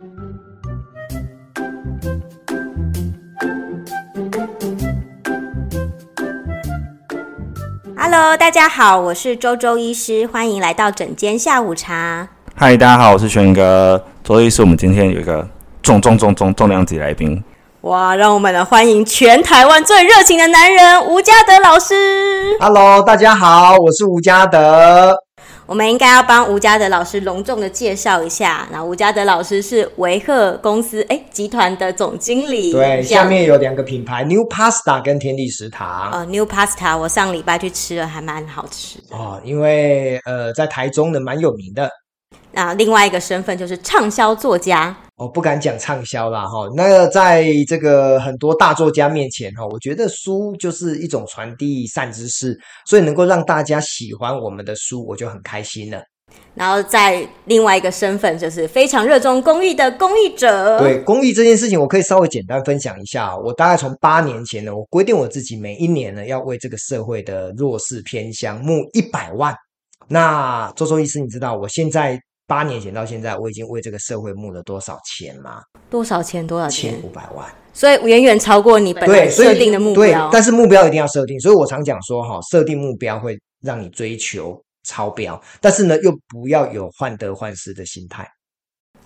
Hello，大家好，我是周周医师，欢迎来到整间下午茶。嗨，大家好，我是轩哥，周周医师。我们今天有一个重重重重重量级来宾。哇，让我们来欢迎全台湾最热情的男人吴家德老师。Hello，大家好，我是吴家德。我们应该要帮吴家德老师隆重的介绍一下。那吴家德老师是维赫公司哎集团的总经理。对，下面有两个品牌，New Pasta 跟天地食堂。呃，New Pasta 我上礼拜去吃了，还蛮好吃的。哦，因为呃在台中的蛮有名的。那另外一个身份就是畅销作家。我、哦、不敢讲畅销啦哈。那个在这个很多大作家面前哈，我觉得书就是一种传递善知识，所以能够让大家喜欢我们的书，我就很开心了。然后在另外一个身份就是非常热衷公益的公益者。对，公益这件事情，我可以稍微简单分享一下。我大概从八年前呢，我规定我自己每一年呢要为这个社会的弱势偏乡募一百万。那周周医师，你知道我现在？八年前到现在，我已经为这个社会募了多少钱吗？多少钱？多少钱？千五百万。所以远远超过你本来设定的目标。对，但是目标一定要设定。所以我常讲说，哈，设定目标会让你追求超标，但是呢，又不要有患得患失的心态。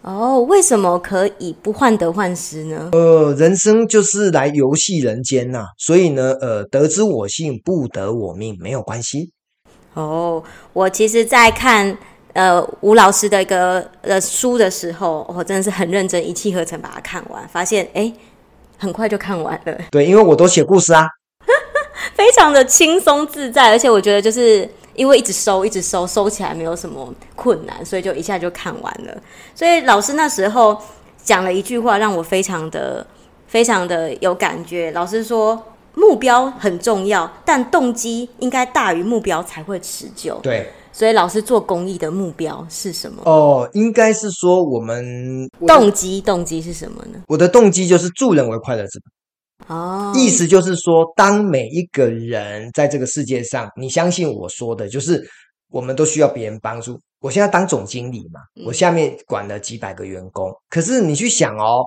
哦，为什么可以不患得患失呢？呃，人生就是来游戏人间呐，所以呢，呃，得之我幸，不得我命，没有关系。哦，我其实，在看。呃，吴老师的一个呃书的时候，我真的是很认真，一气呵成把它看完，发现哎，很快就看完了。对，因为我都写故事啊，非常的轻松自在，而且我觉得就是因为一直收，一直收，收起来没有什么困难，所以就一下就看完了。所以老师那时候讲了一句话，让我非常的、非常的有感觉。老师说，目标很重要，但动机应该大于目标才会持久。对。所以老师做公益的目标是什么？哦，应该是说我们动机，动机是什么呢？我的动机就是助人为快乐之本。哦，意思就是说，当每一个人在这个世界上，你相信我说的，就是我们都需要别人帮助。我现在当总经理嘛，我下面管了几百个员工，嗯，可是你去想哦，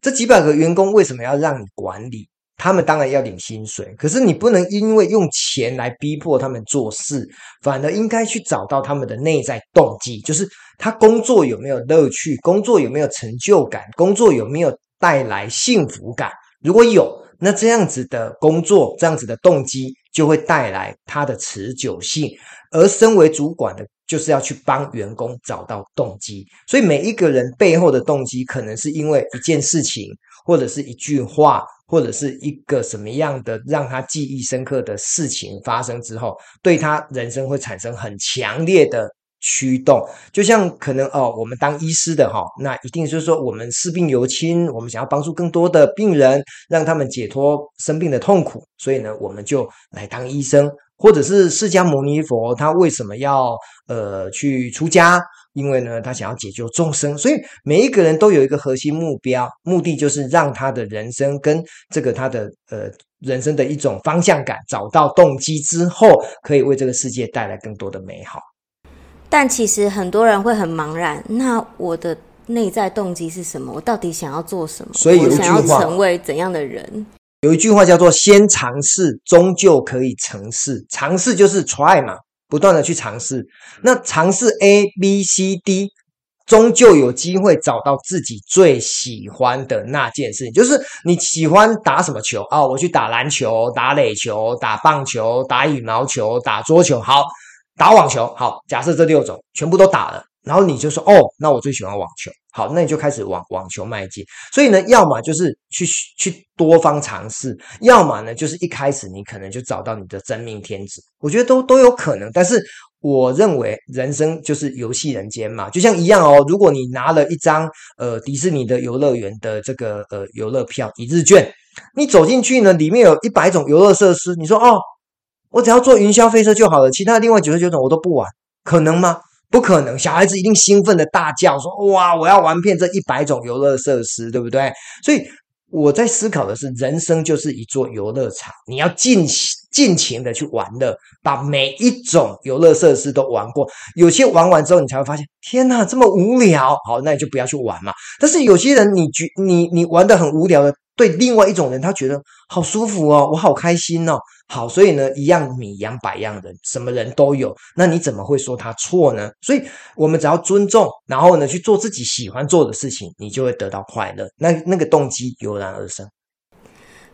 这几百个员工为什么要让你管理？他们当然要领薪水，可是你不能因为用钱来逼迫他们做事，反而应该去找到他们的内在动机，就是他工作有没有乐趣，工作有没有成就感，工作有没有带来幸福感。如果有，那这样子的工作，这样子的动机就会带来他的持久性。而身为主管的，就是要去帮员工找到动机。所以每一个人背后的动机，可能是因为一件事情，或者是一句话。或者是一个什么样的让他记忆深刻的事情发生之后，对他人生会产生很强烈的驱动。就像可能哦，我们当医师的哈，那一定就是说我们视病由亲，我们想要帮助更多的病人，让他们解脱生病的痛苦，所以呢，我们就来当医生。或者是释迦牟尼佛，他为什么要呃去出家？因为呢，他想要解救众生，所以每一个人都有一个核心目标，目的就是让他的人生跟这个他的呃人生的一种方向感找到动机之后，可以为这个世界带来更多的美好。但其实很多人会很茫然，那我的内在动机是什么？我到底想要做什么？所以有一句话，我想要成为怎样的人？有一句话叫做“先尝试，终究可以成事”。尝试就是 try 嘛。不断的去尝试，那尝试 A、B、C、D，终究有机会找到自己最喜欢的那件事情。就是你喜欢打什么球啊？我去打篮球、打垒球、打棒球、打羽毛球、打桌球，好，打网球，好。假设这六种全部都打了。然后你就说哦，那我最喜欢网球，好，那你就开始往网球迈进。所以呢，要么就是去去多方尝试，要么呢就是一开始你可能就找到你的真命天子。我觉得都都有可能。但是我认为人生就是游戏人间嘛，就像一样哦。如果你拿了一张呃迪士尼的游乐园的这个呃游乐票一日券，你走进去呢，里面有一百种游乐设施，你说哦，我只要坐云霄飞车就好了，其他另外九十九种我都不玩，可能吗？不可能，小孩子一定兴奋的大叫说：“哇，我要玩遍这一百种游乐设施，对不对？”所以我在思考的是，人生就是一座游乐场，你要尽尽情的去玩乐，把每一种游乐设施都玩过。有些玩完之后，你才会发现，天哪，这么无聊。好，那你就不要去玩嘛。但是有些人你，你觉你你玩得很无聊的。对另外一种人，他觉得好舒服哦，我好开心哦。好，所以呢，一样米养百样人，什么人都有。那你怎么会说他错呢？所以，我们只要尊重，然后呢，去做自己喜欢做的事情，你就会得到快乐。那那个动机油然而生。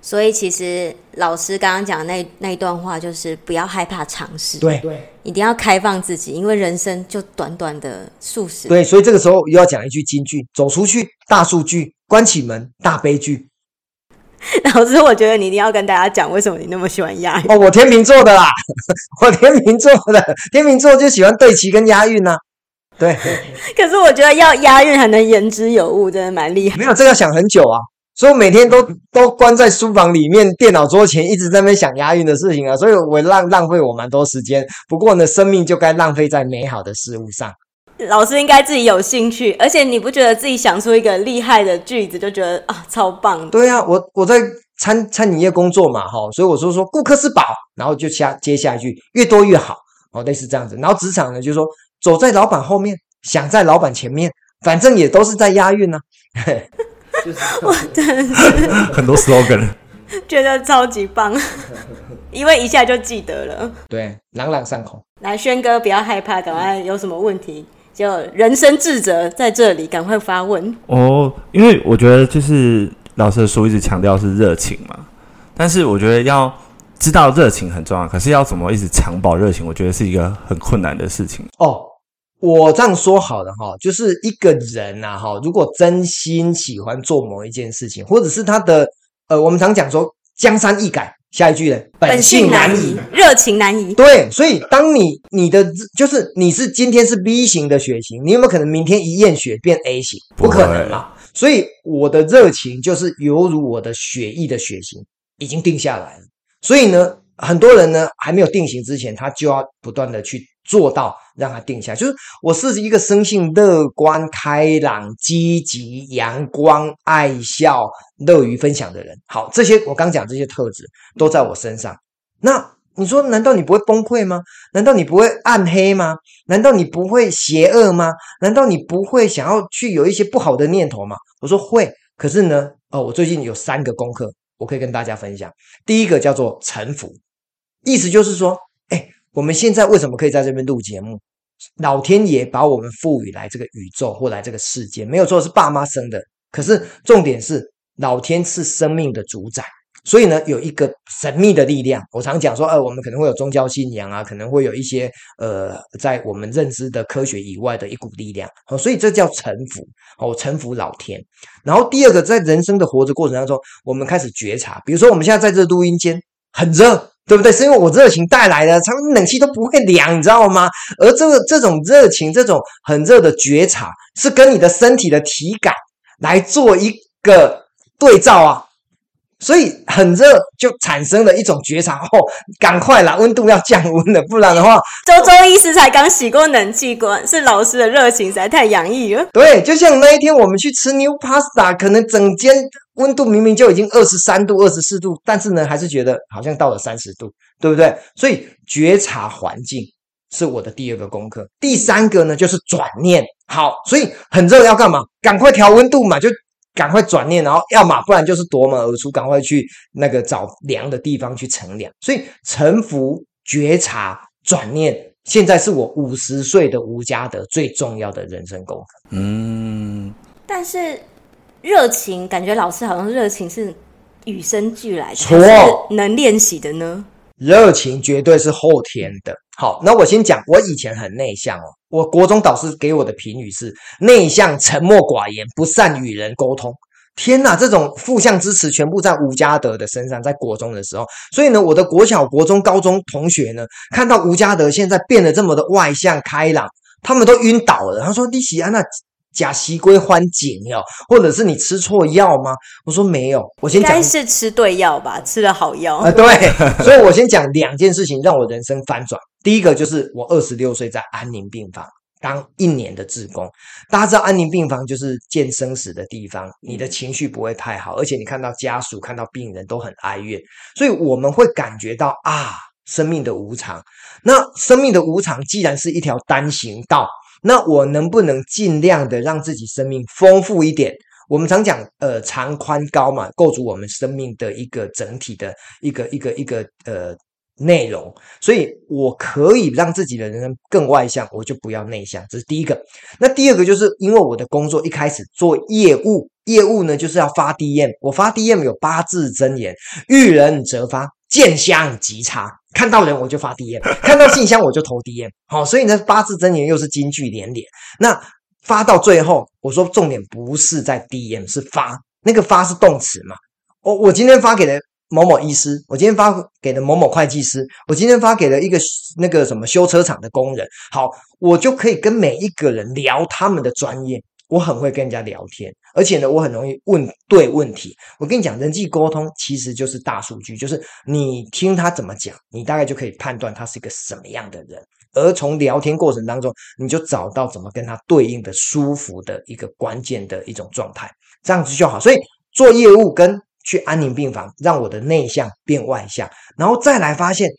所以，其实老师刚刚讲的那那一段话，就是不要害怕尝试，对对，一定要开放自己，因为人生就短短的数十。对，所以这个时候又要讲一句金句：走出去，大数据；关起门，大悲剧。老师，我觉得你一定要跟大家讲，为什么你那么喜欢押韵？哦，我天秤座的啦，我天秤座的，天秤座就喜欢对齐跟押韵呢、啊。对，可是我觉得要押韵还能言之有物，真的蛮厉害。没有，这个要想很久啊，所以我每天都都关在书房里面，电脑桌前，一直在那边想押韵的事情啊，所以我浪浪费我蛮多时间。不过呢，生命就该浪费在美好的事物上。老师应该自己有兴趣，而且你不觉得自己想出一个厉害的句子就觉得啊超棒？对啊，我我在餐餐饮业工作嘛，哈，所以我说说顾客是宝，然后就下接下一句越多越好，哦，类似这样子。然后职场呢，就是说走在老板后面，想在老板前面，反正也都是在押韵呢、啊。就是我真的是很多 slogan，觉得超级棒，因为一下就记得了。对，朗朗上口。来，轩哥不要害怕，赶快有什么问题。就人生智者在这里，赶快发问哦。因为我觉得就是老师的书一直强调是热情嘛，但是我觉得要知道热情很重要，可是要怎么一直长保热情，我觉得是一个很困难的事情。哦，我这样说好了哈，就是一个人呐、啊、哈，如果真心喜欢做某一件事情，或者是他的呃，我们常讲说江山易改。下一句呢？本性难移，热情难移。对，所以当你你的就是你是今天是 B 型的血型，你有没有可能明天一验血变 A 型？不可能嘛。所以我的热情就是犹如我的血液的血型已经定下来了。所以呢，很多人呢还没有定型之前，他就要不断的去。做到让他定下，就是我是一个生性乐观、开朗、积极、阳光、爱笑、乐于分享的人。好，这些我刚讲这些特质都在我身上。那你说，难道你不会崩溃吗？难道你不会暗黑吗？难道你不会邪恶吗？难道你不会想要去有一些不好的念头吗？我说会。可是呢，哦，我最近有三个功课，我可以跟大家分享。第一个叫做臣服，意思就是说，我们现在为什么可以在这边录节目？老天爷把我们赋予来这个宇宙或来这个世界，没有错，是爸妈生的。可是重点是，老天是生命的主宰，所以呢，有一个神秘的力量。我常讲说，呃，我们可能会有宗教信仰啊，可能会有一些呃，在我们认知的科学以外的一股力量。好，所以这叫臣服。哦，臣服老天。然后第二个，在人生的活着过程当中，我们开始觉察，比如说我们现在在这录音间很热。对不对？是因为我热情带来的，他们冷气都不会凉，你知道吗？而这个这种热情，这种很热的觉察，是跟你的身体的体感来做一个对照啊。所以很热，就产生了一种觉察，哦，赶快啦，温度要降温了，不然的话，周周医师才刚洗过冷气管，是老师的热情实在太洋溢了。对，就像那一天我们去吃 New Pasta，可能整间温度明明就已经二十三度、二十四度，但是呢，还是觉得好像到了三十度，对不对？所以觉察环境是我的第二个功课。第三个呢，就是转念。好，所以很热要干嘛？赶快调温度嘛，就。赶快转念，然后要么不然就是夺门而出，赶快去那个找凉的地方去乘凉。所以臣服、觉察、转念，现在是我五十岁的吴家德最重要的人生功课。嗯，但是热情，感觉老师好像热情是与生俱来的，错，是能练习的呢？热情绝对是后天的。好，那我先讲，我以前很内向哦。我国中导师给我的评语是内向、沉默寡言、不善与人沟通。天哪，这种负向支持全部在吴家德的身上，在国中的时候。所以呢，我的国小、国中、高中同学呢，看到吴家德现在变得这么的外向、开朗，他们都晕倒了。他说：“你喜安娜。”假西归欢景哟，或者是你吃错药吗？我说没有，我先讲，应该是吃对药吧，吃了好药。啊、呃，对，所以我先讲两件事情让我人生翻转。第一个就是我二十六岁在安宁病房当一年的志工。大家知道安宁病房就是见生死的地方，你的情绪不会太好，而且你看到家属、看到病人都很哀怨，所以我们会感觉到啊，生命的无常。那生命的无常既然是一条单行道，那我能不能尽量的让自己生命丰富一点？我们常讲，呃，长宽高嘛，构筑我们生命的一个整体的一个一个一个呃内容。所以，我可以让自己的人生更外向，我就不要内向。这是第一个。那第二个，就是因为我的工作一开始做业务，业务呢就是要发 DM。我发 DM 有八字真言：遇人则发，见香即插。看到人我就发 DM，看到信箱我就投 DM。好，所以呢，八字真言又是金句连连。那发到最后，我说重点不是在 DM，是发。那个发是动词嘛？我我今天发给了某某医师，我今天发给了某某会计师，我今天发给了一个那个什么修车厂的工人。好，我就可以跟每一个人聊他们的专业。我很会跟人家聊天，而且呢，我很容易问对问题。我跟你讲，人际沟通其实就是大数据，就是你听他怎么讲，你大概就可以判断他是一个什么样的人。而从聊天过程当中，你就找到怎么跟他对应的舒服的一个关键的一种状态，这样子就好。所以做业务跟去安宁病房，让我的内向变外向，然后再来发现，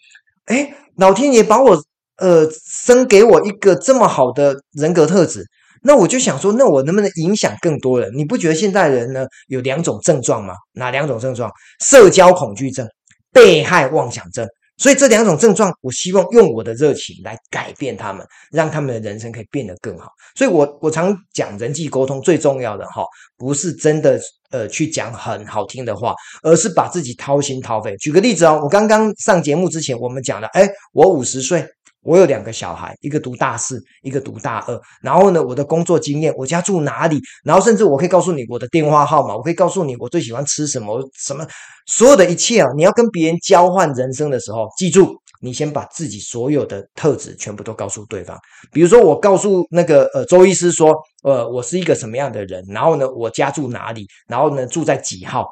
哎，老天爷把我呃生给我一个这么好的人格特质，那我就想说，那我能不能影响更多人？你不觉得现代人呢有两种症状吗？哪两种症状？社交恐惧症、被害妄想症。所以这两种症状，我希望用我的热情来改变他们，让他们的人生可以变得更好。所以我，我常讲人际沟通最重要的哈，不是真的呃去讲很好听的话，而是把自己掏心掏肺。举个例子哦，我刚刚上节目之前，我们讲了，诶，我五十岁。我有两个小孩，一个读大四，一个读大二。然后呢，我的工作经验，我家住哪里？然后甚至我可以告诉你我的电话号码，我可以告诉你我最喜欢吃什么，什么所有的一切啊！你要跟别人交换人生的时候，记住，你先把自己所有的特质全部都告诉对方。比如说，我告诉那个呃周医师说，呃，我是一个什么样的人？然后呢，我家住哪里？然后呢，住在几号？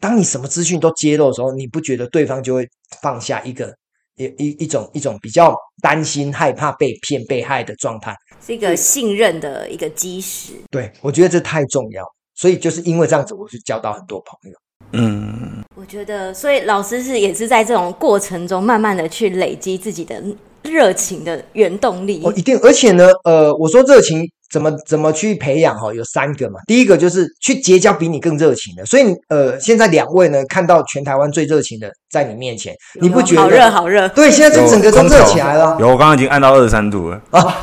当你什么资讯都揭露的时候，你不觉得对方就会放下一个？一一一种一种比较担心、害怕被骗、被害的状态，是一个信任的一个基石。对，我觉得这太重要，所以就是因为这样子，我就交到很多朋友。嗯，我觉得，所以老师是也是在这种过程中，慢慢的去累积自己的热情的原动力。哦一定，而且呢，呃，我说热情。怎么怎么去培养哈？有三个嘛。第一个就是去结交比你更热情的。所以呃，现在两位呢，看到全台湾最热情的在你面前，你不觉得？好热，好热。对，现在这整个都热起来了。有，我刚刚已经按到二十三度了。啊，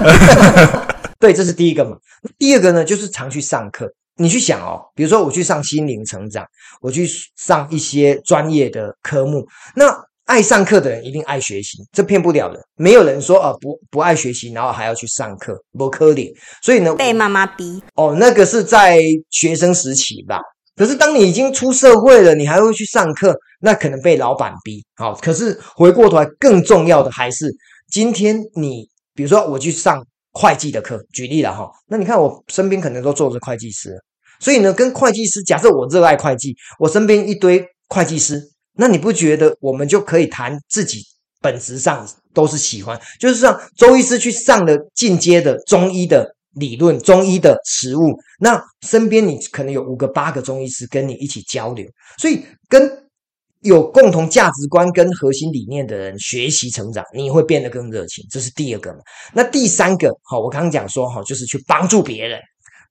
对，这是第一个嘛。第二个呢，就是常去上课。你去想哦，比如说我去上心灵成长，我去上一些专业的科目，那。爱上课的人一定爱学习，这骗不了的。没有人说啊，不不爱学习，然后还要去上课，不可能。所以呢，被妈妈逼哦，那个是在学生时期吧。可是当你已经出社会了，你还会去上课，那可能被老板逼。好，可是回过头来，更重要的还是今天你，比如说我去上会计的课，举例了哈。那你看我身边可能都坐着会计师，所以呢，跟会计师，假设我热爱会计，我身边一堆会计师。那你不觉得我们就可以谈自己本质上都是喜欢，就是让周医师去上了进阶的中医的理论、中医的实物，那身边你可能有五个、八个中医师跟你一起交流，所以跟有共同价值观跟核心理念的人学习成长，你会变得更热情。这是第二个嘛。那第三个，好，我刚刚讲说，好，就是去帮助别人，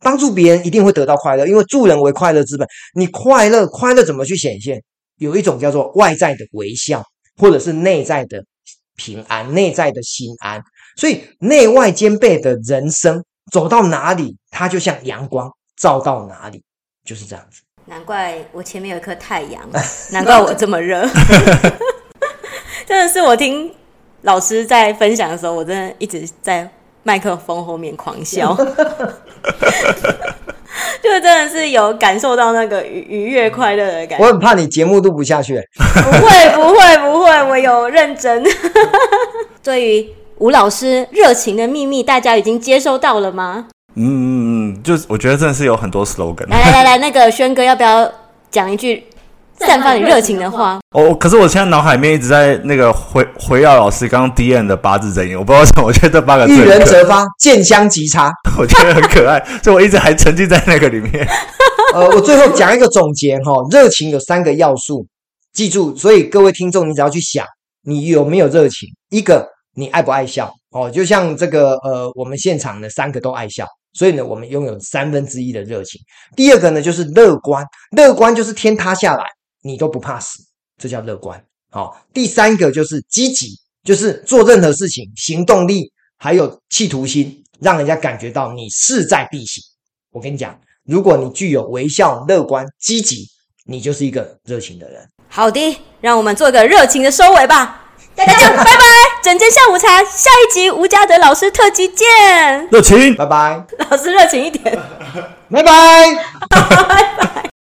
帮助别人一定会得到快乐，因为助人为快乐之本。你快乐，快乐怎么去显现？有一种叫做外在的微笑，或者是内在的平安、内在的心安，所以内外兼备的人生，走到哪里，它就像阳光照到哪里，就是这样子。难怪我前面有一颗太阳，难怪我这么热。真的是我听老师在分享的时候，我真的一直在麦克风后面狂笑。就真的是有感受到那个愉愉悦快乐的感觉。我很怕你节目录不下去。不会不会不会，我有认真。对于吴老师热情的秘密，大家已经接收到了吗？嗯嗯嗯，就是我觉得真的是有很多 slogan。来来来来，那个轩哥要不要讲一句散发你热情的话。哦，可是我现在脑海里面一直在那个回回耀老师刚刚 D N 的八字真言，我不知道为什么，我觉得这八个字，遇人则发，见香即插，我觉得很可爱，所以我一直还沉浸在那个里面。呃，我最后讲一个总结哈，热情有三个要素，记住，所以各位听众，你只要去想，你有没有热情？一个，你爱不爱笑？哦，就像这个呃，我们现场的三个都爱笑。所以呢，我们拥有三分之一的热情。第二个呢，就是乐观，乐观就是天塌下来你都不怕死，这叫乐观。好，第三个就是积极，就是做任何事情行动力还有企图心，让人家感觉到你势在必行。我跟你讲，如果你具有微笑、乐观、积极，你就是一个热情的人。好的，让我们做个热情的收尾吧。大家拜拜！整间下午茶，下一集吴家德老师特辑见。热情，拜拜。老师热情一点，拜拜，拜拜。